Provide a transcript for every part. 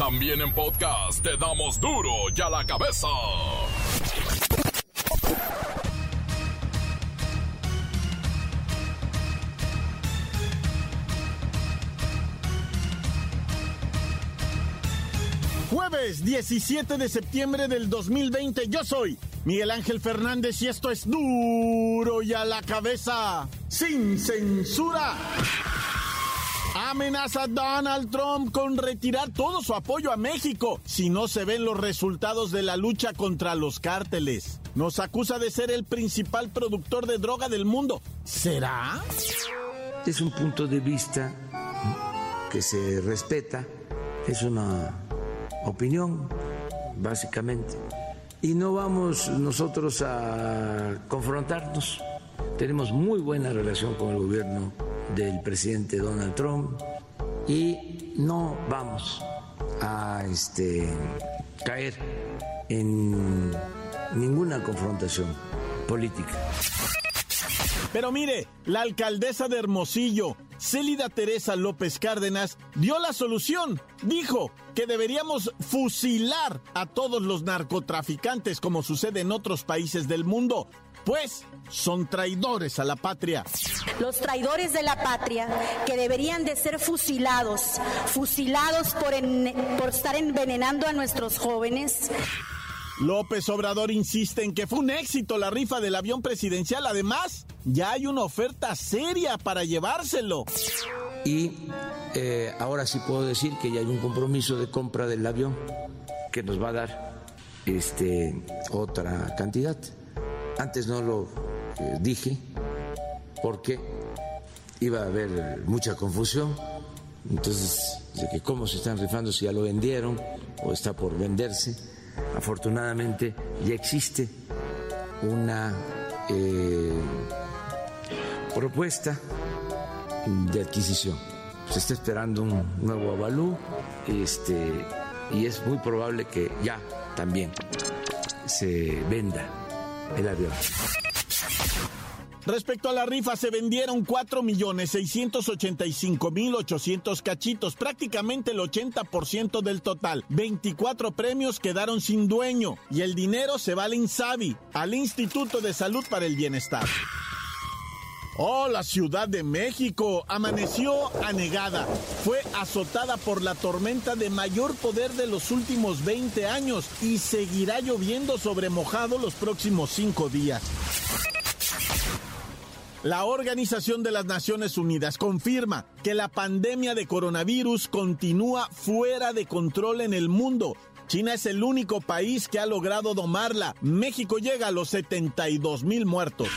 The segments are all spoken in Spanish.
También en podcast te damos duro y a la cabeza. Jueves 17 de septiembre del 2020, yo soy Miguel Ángel Fernández y esto es duro y a la cabeza, sin censura. Amenaza Donald Trump con retirar todo su apoyo a México si no se ven los resultados de la lucha contra los cárteles. Nos acusa de ser el principal productor de droga del mundo. ¿Será? Es un punto de vista que se respeta, es una opinión, básicamente. Y no vamos nosotros a confrontarnos. Tenemos muy buena relación con el gobierno del presidente Donald Trump y no vamos a este, caer en ninguna confrontación política. Pero mire, la alcaldesa de Hermosillo, Célida Teresa López Cárdenas, dio la solución. Dijo que deberíamos fusilar a todos los narcotraficantes como sucede en otros países del mundo, pues son traidores a la patria. Los traidores de la patria que deberían de ser fusilados, fusilados por, por estar envenenando a nuestros jóvenes. López Obrador insiste en que fue un éxito la rifa del avión presidencial. Además, ya hay una oferta seria para llevárselo. Y eh, ahora sí puedo decir que ya hay un compromiso de compra del avión que nos va a dar este, otra cantidad. Antes no lo eh, dije porque iba a haber mucha confusión. Entonces, de que cómo se están rifando, si ya lo vendieron o está por venderse afortunadamente ya existe una eh, propuesta de adquisición. Se está esperando un nuevo avalú este, y es muy probable que ya también se venda Respecto a la rifa, se vendieron 4.685.800 cachitos, prácticamente el 80% del total. 24 premios quedaron sin dueño y el dinero se va al INSABI, al Instituto de Salud para el Bienestar. Oh, la Ciudad de México amaneció anegada. Fue azotada por la tormenta de mayor poder de los últimos 20 años y seguirá lloviendo sobre mojado los próximos cinco días. La Organización de las Naciones Unidas confirma que la pandemia de coronavirus continúa fuera de control en el mundo. China es el único país que ha logrado domarla. México llega a los 72 mil muertos.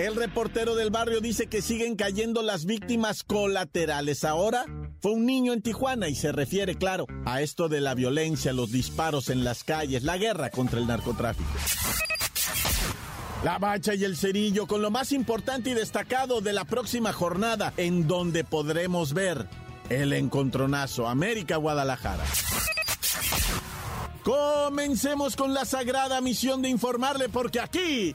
El reportero del barrio dice que siguen cayendo las víctimas colaterales. Ahora fue un niño en Tijuana y se refiere, claro, a esto de la violencia, los disparos en las calles, la guerra contra el narcotráfico. La Bacha y el Cerillo con lo más importante y destacado de la próxima jornada, en donde podremos ver el encontronazo América-Guadalajara. Comencemos con la sagrada misión de informarle, porque aquí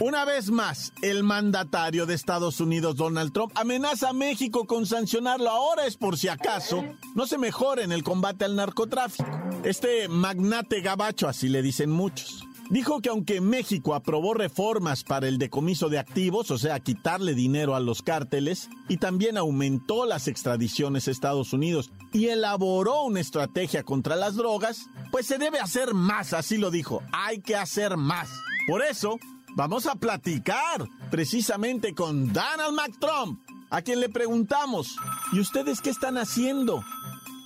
Una vez más, el mandatario de Estados Unidos, Donald Trump, amenaza a México con sancionarlo. Ahora es por si acaso no se mejora en el combate al narcotráfico. Este magnate gabacho, así le dicen muchos, dijo que aunque México aprobó reformas para el decomiso de activos, o sea, quitarle dinero a los cárteles, y también aumentó las extradiciones a Estados Unidos y elaboró una estrategia contra las drogas, pues se debe hacer más, así lo dijo, hay que hacer más. Por eso, Vamos a platicar precisamente con Donald McTrump, a quien le preguntamos, ¿y ustedes qué están haciendo?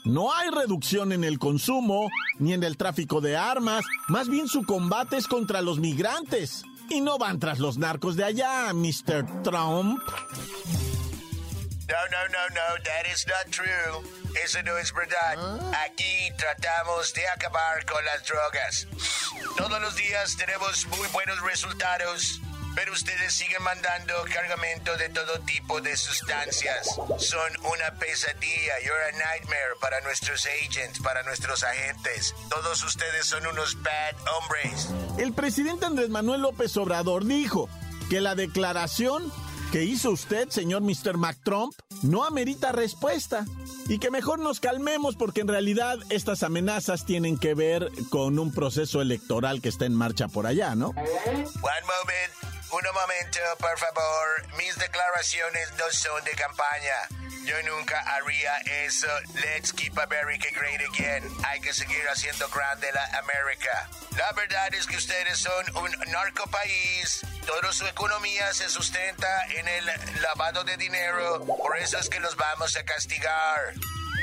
No hay reducción en el consumo ni en el tráfico de armas, más bien su combate es contra los migrantes. Y no van tras los narcos de allá, Mr. Trump. No, no, no, no, that is not true. Eso no es verdad. Aquí tratamos de acabar con las drogas. Todos los días tenemos muy buenos resultados, pero ustedes siguen mandando cargamento de todo tipo de sustancias. Son una pesadilla. You're a nightmare para nuestros agents, para nuestros agentes. Todos ustedes son unos bad hombres. El presidente Andrés Manuel López Obrador dijo que la declaración que hizo usted, señor Mr. McTrump, no amerita respuesta y que mejor nos calmemos porque en realidad estas amenazas tienen que ver con un proceso electoral que está en marcha por allá, ¿no? One moment, un momento, por favor. Mis declaraciones no son de campaña. Yo nunca haría eso. Let's keep America great again. Hay que seguir haciendo grande la América. La verdad es que ustedes son un narco país. Toda su economía se sustenta en el lavado de dinero. Por eso es que los vamos a castigar.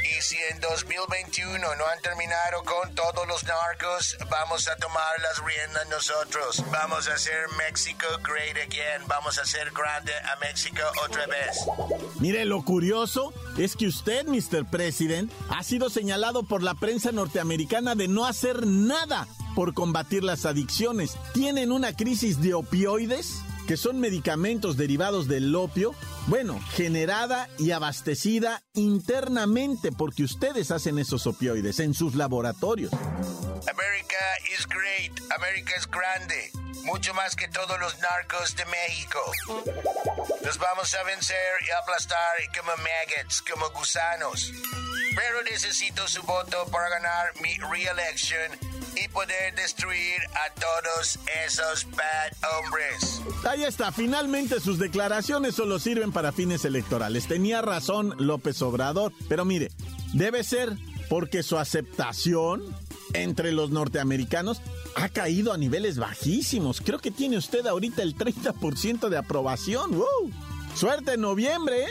Y si en 2021 no han terminado con todos los narcos, vamos a tomar las riendas nosotros. Vamos a hacer México great again. Vamos a hacer grande a México otra vez. Mire, lo curioso es que usted, Mr. President, ha sido señalado por la prensa norteamericana de no hacer nada por combatir las adicciones. ¿Tienen una crisis de opioides? Que son medicamentos derivados del opio, bueno, generada y abastecida internamente porque ustedes hacen esos opioides en sus laboratorios. America is great, América es grande, mucho más que todos los narcos de México. Los vamos a vencer y aplastar como maggots, como gusanos. Pero necesito su voto para ganar mi re-election y poder destruir a todos esos bad hombres. Ahí está, finalmente sus declaraciones solo sirven para fines electorales. Tenía razón López Obrador, pero mire, debe ser porque su aceptación entre los norteamericanos ha caído a niveles bajísimos. Creo que tiene usted ahorita el 30% de aprobación. ¡Wow! Suerte en noviembre, ¿eh?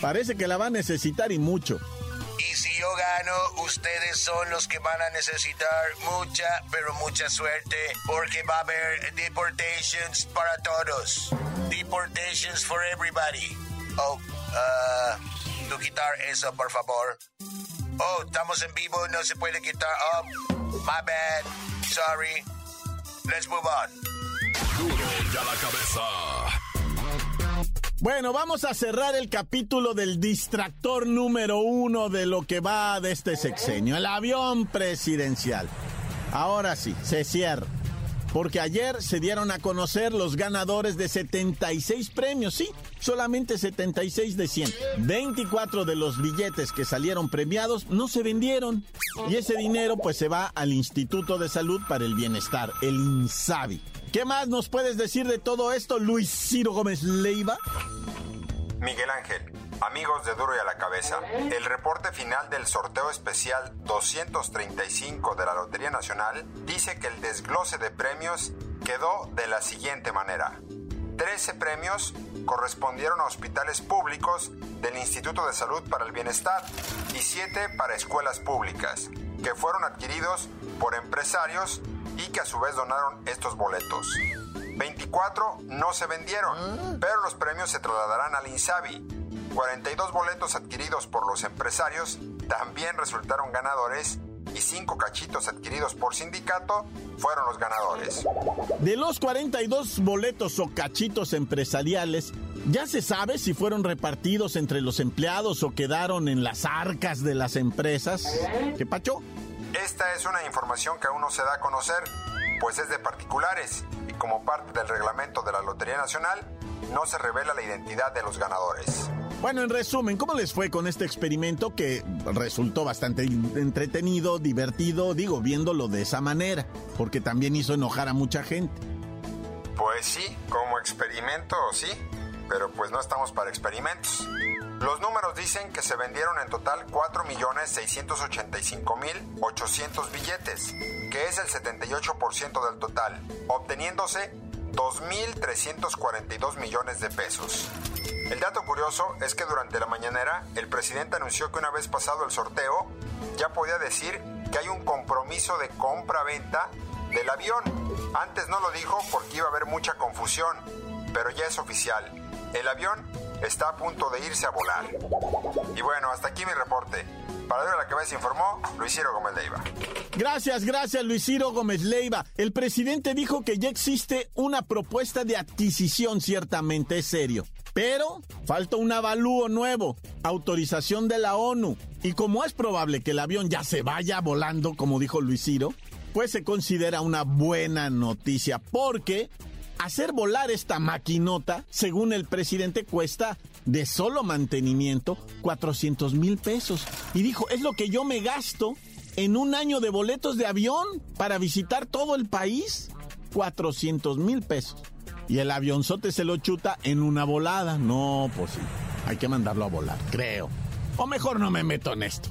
Parece que la va a necesitar y mucho. Y si yo gano, ustedes son los que van a necesitar mucha, pero mucha suerte, porque va a haber deportations para todos. Deportations for everybody. Oh, uh, tú quitar eso, por favor. Oh, estamos en vivo, no se puede quitar. Oh, my bad. Sorry. Let's move on. Duro ya la cabeza. Bueno, vamos a cerrar el capítulo del distractor número uno de lo que va de este sexenio, el avión presidencial. Ahora sí, se cierra. Porque ayer se dieron a conocer los ganadores de 76 premios, sí, solamente 76 de 100. 24 de los billetes que salieron premiados no se vendieron. Y ese dinero pues se va al Instituto de Salud para el Bienestar, el INSABI. ¿Qué más nos puedes decir de todo esto, Luis Ciro Gómez Leiva? Miguel Ángel, amigos de Duro y a la Cabeza, el reporte final del sorteo especial 235 de la Lotería Nacional dice que el desglose de premios quedó de la siguiente manera. 13 premios correspondieron a hospitales públicos del Instituto de Salud para el Bienestar y 7 para escuelas públicas, que fueron adquiridos por empresarios y que a su vez donaron estos boletos. 24 no se vendieron, pero los premios se trasladarán al INSABI. 42 boletos adquiridos por los empresarios también resultaron ganadores y 5 cachitos adquiridos por sindicato fueron los ganadores. De los 42 boletos o cachitos empresariales, ¿ya se sabe si fueron repartidos entre los empleados o quedaron en las arcas de las empresas? ¿Qué pacho? Esta es una información que aún no se da a conocer, pues es de particulares como parte del reglamento de la Lotería Nacional, no se revela la identidad de los ganadores. Bueno, en resumen, ¿cómo les fue con este experimento que resultó bastante entretenido, divertido, digo, viéndolo de esa manera, porque también hizo enojar a mucha gente? Pues sí, como experimento sí, pero pues no estamos para experimentos. Los números dicen que se vendieron en total 4.685.800 billetes, que es el 78% del total, obteniéndose 2.342 millones de pesos. El dato curioso es que durante la mañanera el presidente anunció que una vez pasado el sorteo ya podía decir que hay un compromiso de compra-venta del avión. Antes no lo dijo porque iba a haber mucha confusión, pero ya es oficial. El avión está a punto de irse a volar. Y bueno, hasta aquí mi reporte. Para ver a la cabeza informó Luis Ciro Gómez Leiva. Gracias, gracias Luis Ciro Gómez Leiva. El presidente dijo que ya existe una propuesta de adquisición, ciertamente es serio. Pero falta un avalúo nuevo, autorización de la ONU. Y como es probable que el avión ya se vaya volando, como dijo Luis Ciro, pues se considera una buena noticia, porque hacer volar esta maquinota, según el presidente, cuesta de solo mantenimiento 400 mil pesos. Y dijo, es lo que yo me gasto en un año de boletos de avión para visitar todo el país. 400 mil pesos. Y el avionzote se lo chuta en una volada. No, pues sí. Hay que mandarlo a volar, creo. O mejor no me meto en esto.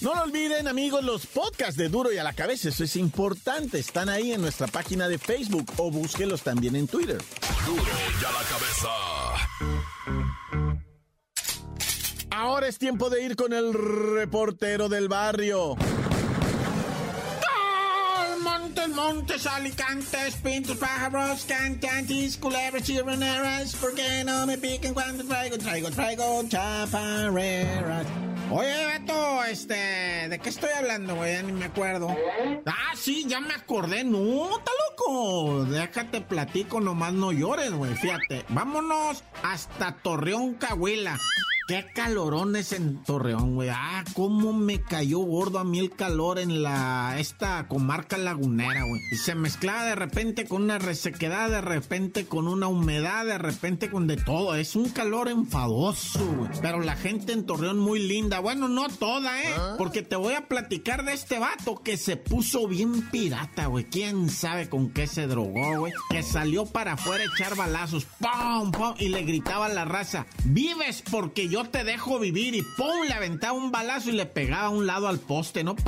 No lo olviden, amigos, los podcasts de Duro y a la cabeza, eso es importante. Están ahí en nuestra página de Facebook o búsquelos también en Twitter. Duro y a la cabeza. Ahora es tiempo de ir con el reportero del barrio. Montes, montes, alicantes, pintos, pájaros, cantantes, culebras y raneras, ¿por qué no me piquen cuando traigo, traigo, traigo chaparreras? Oye, este, ¿de qué estoy hablando, güey? Ya ni me acuerdo. Ah, sí, ya me acordé. No, está loco. Déjate platico, nomás no llores, güey. Fíjate, vámonos hasta Torreón, Cahuila. Qué calorones en Torreón, güey. Ah, cómo me cayó gordo a mí el calor en la esta comarca lagunera, güey. Y se mezclaba de repente con una resequedad, de repente con una humedad, de repente con de todo. Es un calor enfadoso, güey. Pero la gente en Torreón muy linda. Bueno, no toda, ¿eh? Porque te voy a platicar de este vato que se puso bien pirata, güey. ¿Quién sabe con qué se drogó, güey? Que salió para afuera a echar balazos. ¡Pum, pum! Y le gritaba a la raza, vives porque yo te dejo vivir y ¡pum! le aventaba un balazo y le pegaba a un lado al poste, ¿no? ¡Pum!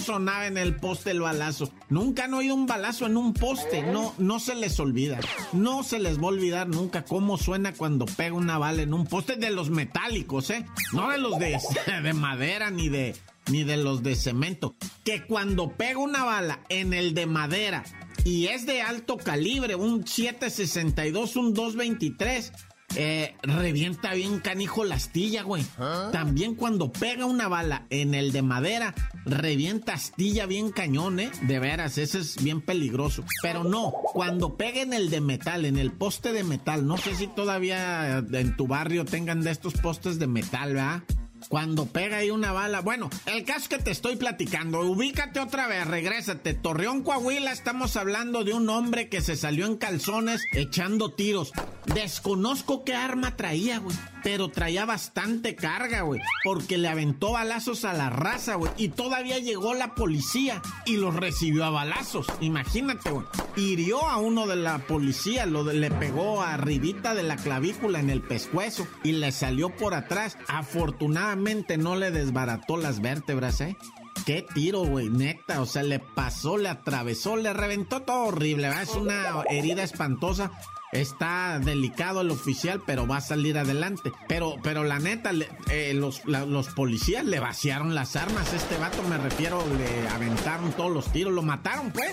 Sonaba en el poste el balazo. Nunca han oído un balazo en un poste. No, no se les olvida. No se les va a olvidar nunca cómo suena cuando pega una bala en un poste de los metálicos, ¿eh? No de los de, de madera ni de, ni de los de cemento. Que cuando pega una bala en el de madera y es de alto calibre, un 762, un 223 eh, revienta bien canijo la astilla, güey. También cuando pega una bala en el de madera, revienta astilla bien cañón, ¿eh? De veras, ese es bien peligroso. Pero no, cuando pega en el de metal, en el poste de metal, no sé si todavía en tu barrio tengan de estos postes de metal, ¿verdad? Cuando pega ahí una bala. Bueno, el caso que te estoy platicando, ubícate otra vez, regrésate. Torreón, Coahuila, estamos hablando de un hombre que se salió en calzones echando tiros. Desconozco qué arma traía, güey. Pero traía bastante carga, güey. Porque le aventó balazos a la raza, güey. Y todavía llegó la policía y los recibió a balazos. Imagínate, güey. Hirió a uno de la policía, lo de- le pegó arribita de la clavícula en el pescuezo y le salió por atrás. Afortunadamente no le desbarató las vértebras, ¿eh? Qué tiro, güey, neta. O sea, le pasó, le atravesó, le reventó todo horrible, ¿verdad? Es una herida espantosa. Está delicado el oficial, pero va a salir adelante. Pero, pero la neta, le- eh, los, la- los policías le vaciaron las armas. Este vato, me refiero, le aventaron todos los tiros. Lo mataron, pues,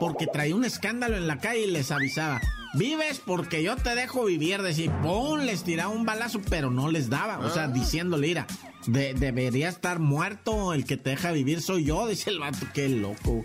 porque traía un escándalo en la calle y les avisaba. Vives porque yo te dejo vivir. Decir, ¡pum! Les tiraba un balazo, pero no les daba. O sea, diciéndole, mira, de- debería estar muerto. El que te deja vivir soy yo. Dice el vato, qué loco.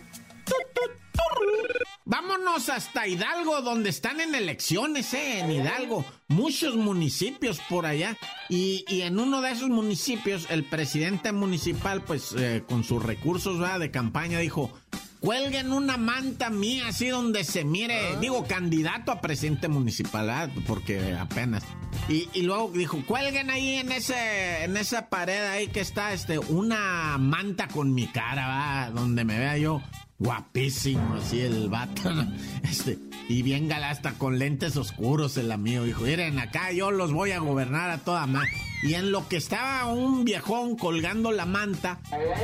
Vámonos hasta Hidalgo, donde están en elecciones, ¿eh? En Hidalgo. Muchos municipios por allá. Y, y en uno de esos municipios, el presidente municipal, pues eh, con sus recursos ¿verdad? de campaña, dijo: Cuelguen una manta mía, así donde se mire. Digo, candidato a presidente municipal, ¿verdad? Porque apenas. Y, y luego dijo: Cuelguen ahí en, ese, en esa pared ahí que está este, una manta con mi cara, ¿verdad? Donde me vea yo guapísimo, así el vato, este, y bien galasta con lentes oscuros el amigo, dijo, miren, acá yo los voy a gobernar a toda más. Y en lo que estaba un viejón colgando la manta,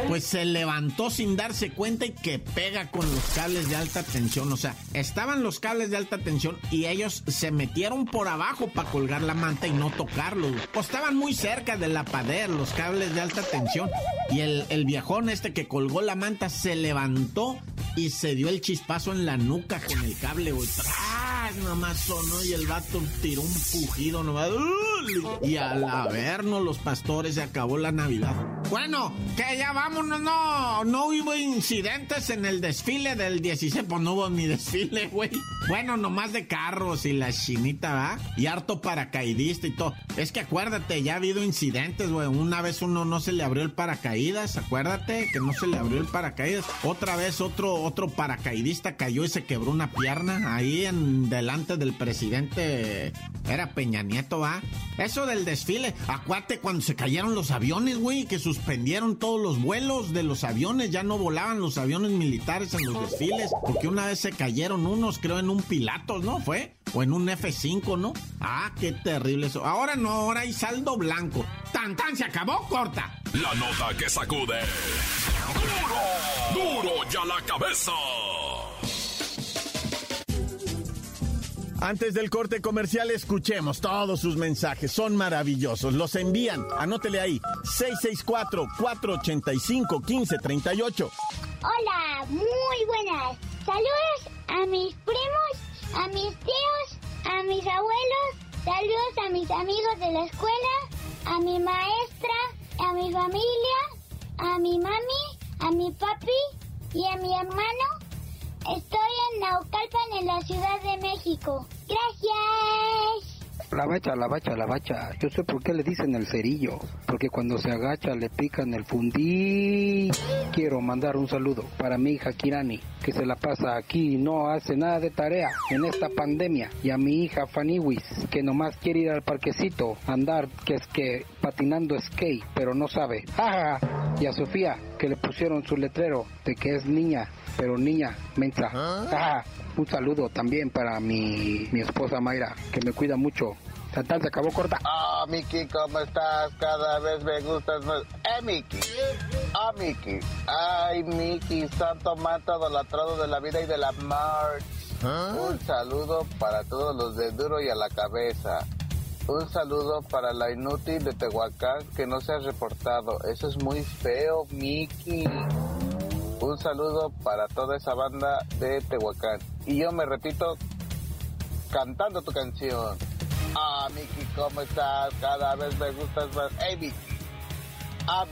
pues se levantó sin darse cuenta y que pega con los cables de alta tensión. O sea, estaban los cables de alta tensión y ellos se metieron por abajo para colgar la manta y no tocarlos. Pues estaban muy cerca de la pader, los cables de alta tensión. Y el, el viejón este que colgó la manta se levantó y se dio el chispazo en la nuca con el cable, güey. ¡Tras! Nomás sonó y el vato tiró un pujido nomás. Y al habernos los pastores se acabó la Navidad. Bueno, que ya vámonos, no, no hubo incidentes en el desfile del 16, pues no hubo ni desfile, güey. Bueno, nomás de carros y la chinita, ¿va? Y harto paracaidista y todo. Es que acuérdate, ya ha habido incidentes, güey. Una vez uno no se le abrió el paracaídas, acuérdate que no se le abrió el paracaídas. Otra vez otro, otro paracaidista cayó y se quebró una pierna ahí en delante del presidente. Era Peña Nieto, ¿va? Eso del desfile, acuérdate cuando se cayeron los aviones, güey, que suspendieron todos los vuelos de los aviones, ya no volaban los aviones militares en los desfiles, porque una vez se cayeron unos, creo, en un Pilatos, ¿no? ¿Fue? O en un F5, ¿no? Ah, qué terrible eso. Ahora no, ahora hay saldo blanco. ¡Tan, tan! ¡Se acabó, corta! La nota que sacude. ¡Duro! ¡Duro ya la cabeza! Antes del corte comercial, escuchemos todos sus mensajes. Son maravillosos. Los envían. Anótele ahí. 664-485-1538. Hola, muy buenas. Saludos a mis primos, a mis tíos, a mis abuelos. Saludos a mis amigos de la escuela, a mi maestra, a mi familia, a mi mami, a mi papi y a mi hermano. Estoy en Naucalpan, en la Ciudad de México. Gracias. La bacha, la bacha, la bacha. Yo sé por qué le dicen el cerillo. Porque cuando se agacha le pican el fundí. Quiero mandar un saludo para mi hija Kirani, que se la pasa aquí y no hace nada de tarea en esta pandemia. Y a mi hija Faniwis, que nomás quiere ir al parquecito, andar, que es que patinando skate, pero no sabe. ¡Ja, Y a Sofía, que le pusieron su letrero de que es niña, pero niña, mensa. ¡Ja! Un saludo también para mi, mi esposa Mayra, que me cuida mucho. Tantan se acabó corta. Ah, Miki, ¿cómo estás? Cada vez me gustas más. ¡Eh, Miki! ¡Ah, Miki! ¡Ay, Miki! Santo manto idolatrado de la vida y de la mar. Un saludo para todos los de Duro y a la cabeza. Un saludo para la inútil de Tehuacán que no se ha reportado. Eso es muy feo, Miki. Un saludo para toda esa banda de Tehuacán. Y yo me repito cantando tu canción. Ah, Miki, ¿cómo estás? Cada vez me gustas más. ¡Hey, Miki! Ah.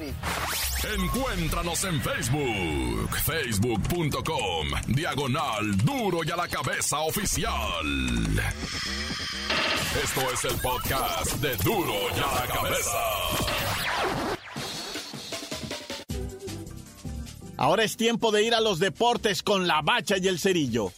Encuéntranos en Facebook, facebook.com, diagonal duro y a la cabeza oficial. Esto es el podcast de duro y a la cabeza. Ahora es tiempo de ir a los deportes con la bacha y el cerillo.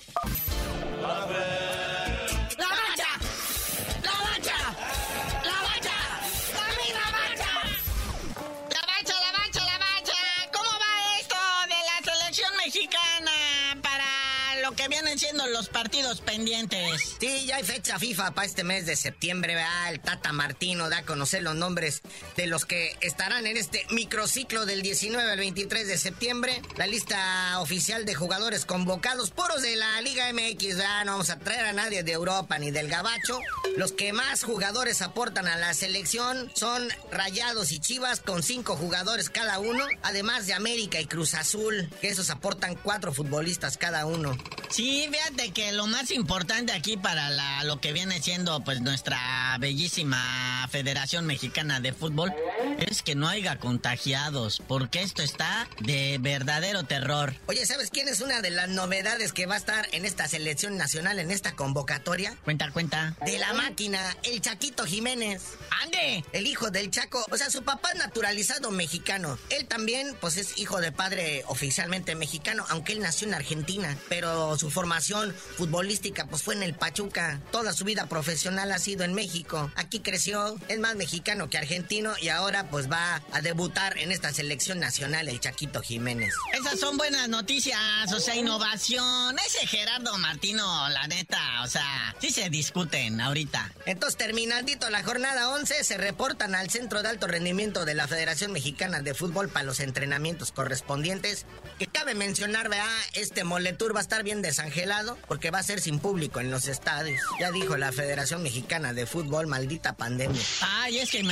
Los partidos pendientes? Sí, ya hay fecha FIFA para este mes de septiembre, ¿verdad? El Tata Martino da a conocer los nombres de los que estarán en este microciclo del 19 al 23 de septiembre. La lista oficial de jugadores convocados, puros de la Liga MX, ¿verdad? No vamos a traer a nadie de Europa ni del Gabacho. Los que más jugadores aportan a la selección son Rayados y Chivas, con cinco jugadores cada uno, además de América y Cruz Azul, que esos aportan cuatro futbolistas cada uno. Sí, fíjate que lo más importante aquí para la- lo que viene siendo pues nuestra bellísima Federación Mexicana de Fútbol es que no haya contagiados, porque esto está de verdadero terror. Oye, ¿sabes quién es una de las novedades que va a estar en esta selección nacional, en esta convocatoria? Cuenta, cuenta. De la máquina, el Chaquito Jiménez. ¡Ande! El hijo del Chaco, o sea, su papá es naturalizado mexicano. Él también, pues es hijo de padre oficialmente mexicano, aunque él nació en Argentina. Pero su formación futbolística, pues fue en el Pachuca. Toda su vida profesional ha sido en México. Aquí creció Es más mexicano que argentino y ahora pues va a debutar en esta selección nacional el Chaquito Jiménez. Esas son buenas noticias, o sea, innovación. Ese Gerardo Martino, la neta, o sea, sí se discuten ahorita. Entonces, terminandito la jornada 11, se reportan al Centro de Alto Rendimiento de la Federación Mexicana de Fútbol para los entrenamientos correspondientes. Que cabe mencionar, vea, este Moletour va a estar bien desangelado porque va a ser sin público en los estadios. Ya dijo la Federación Mexicana de Fútbol, maldita pandemia. Ay, es que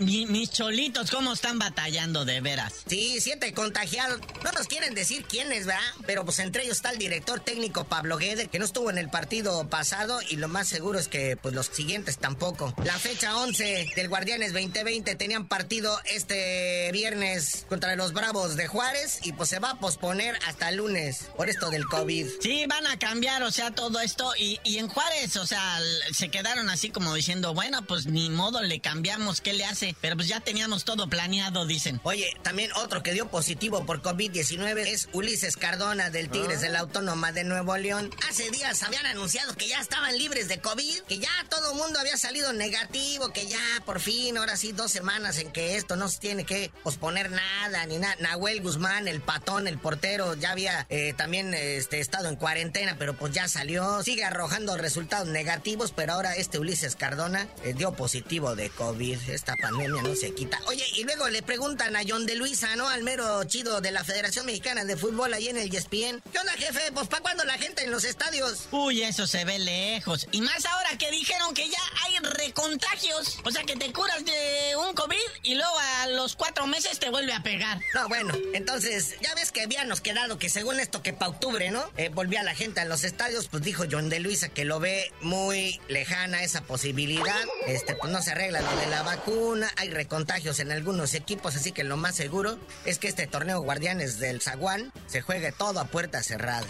mis cholitos, ¿cómo están batallando de veras? Sí, siete contagiados. No nos quieren decir quiénes, ¿verdad? Pero pues entre ellos está el director técnico Pablo Guede, que no estuvo en el partido pasado y lo más seguro es que pues los siguientes tampoco. La fecha 11 del Guardianes 2020 tenían partido este viernes contra los Bravos de Juárez y pues se va a posponer hasta el lunes por esto del COVID. Sí, van a cambiar, o sea, todo esto y, y en Juárez, o sea, se quedaron así como diciendo, bueno, pues ni modo le cambiamos, ¿qué le hace? Pero pues ya teníamos todo planeado, dicen. Oye, también otro que dio positivo por COVID-19 es Ulises Cardona del Tigres de la Autónoma de Nuevo León. Hace días habían anunciado que ya estaban libres de COVID, que ya todo el mundo había salido negativo, que ya por fin, ahora sí, dos semanas en que esto no se tiene que posponer nada, ni nada. Nahuel Guzmán, el patón, el portero, ya había eh, también este, estado en cuarentena, pero pues ya salió. Sigue arrojando resultados negativos, pero ahora este Ulises Cardona eh, dio positivo de COVID. Esta pandemia no se quita. Oye, y luego le preguntan a John de Luisa, ¿no? Al mero chido de la Federación Mexicana de Fútbol ahí en el ESPN. ¿Qué onda, jefe? Pues ¿para cuándo la gente en los estadios? Uy, eso se ve lejos. Y más ahora que dijeron que ya hay recontagios. O sea, que te curas de un COVID y luego a los cuatro meses te vuelve a pegar. No, bueno, entonces, ya ves que habíamos quedado que según esto que para octubre, ¿no? Eh, volvía la gente a los estadios, pues dijo John de Luisa que lo ve muy lejana esa posibilidad. Este, pues no se arregla lo de la vacuna, hay recontagios en algunos equipos, así que lo más seguro es que este torneo Guardianes del Zaguán se juegue todo a puerta cerrada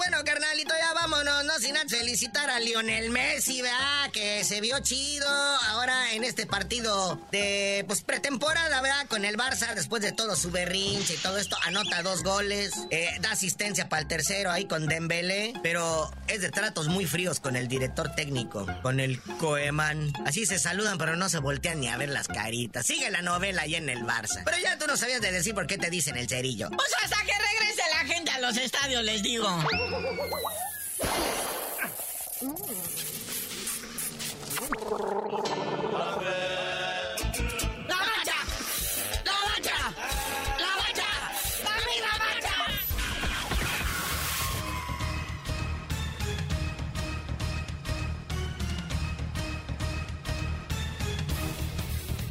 bueno, carnalito, ya vámonos, no sin antes felicitar a Lionel Messi, ¿verdad? Que se vio chido ahora en este partido de, pues, pretemporada, ¿verdad? Con el Barça, después de todo su berrinche y todo esto, anota dos goles, eh, da asistencia para el tercero ahí con Dembélé, pero es de tratos muy fríos con el director técnico, con el Coeman. Así se saludan, pero no se voltean ni a ver las caritas. Sigue la novela ahí en el Barça. Pero ya tú no sabías de decir por qué te dicen el cerillo. Pues hasta que los estadios, les digo.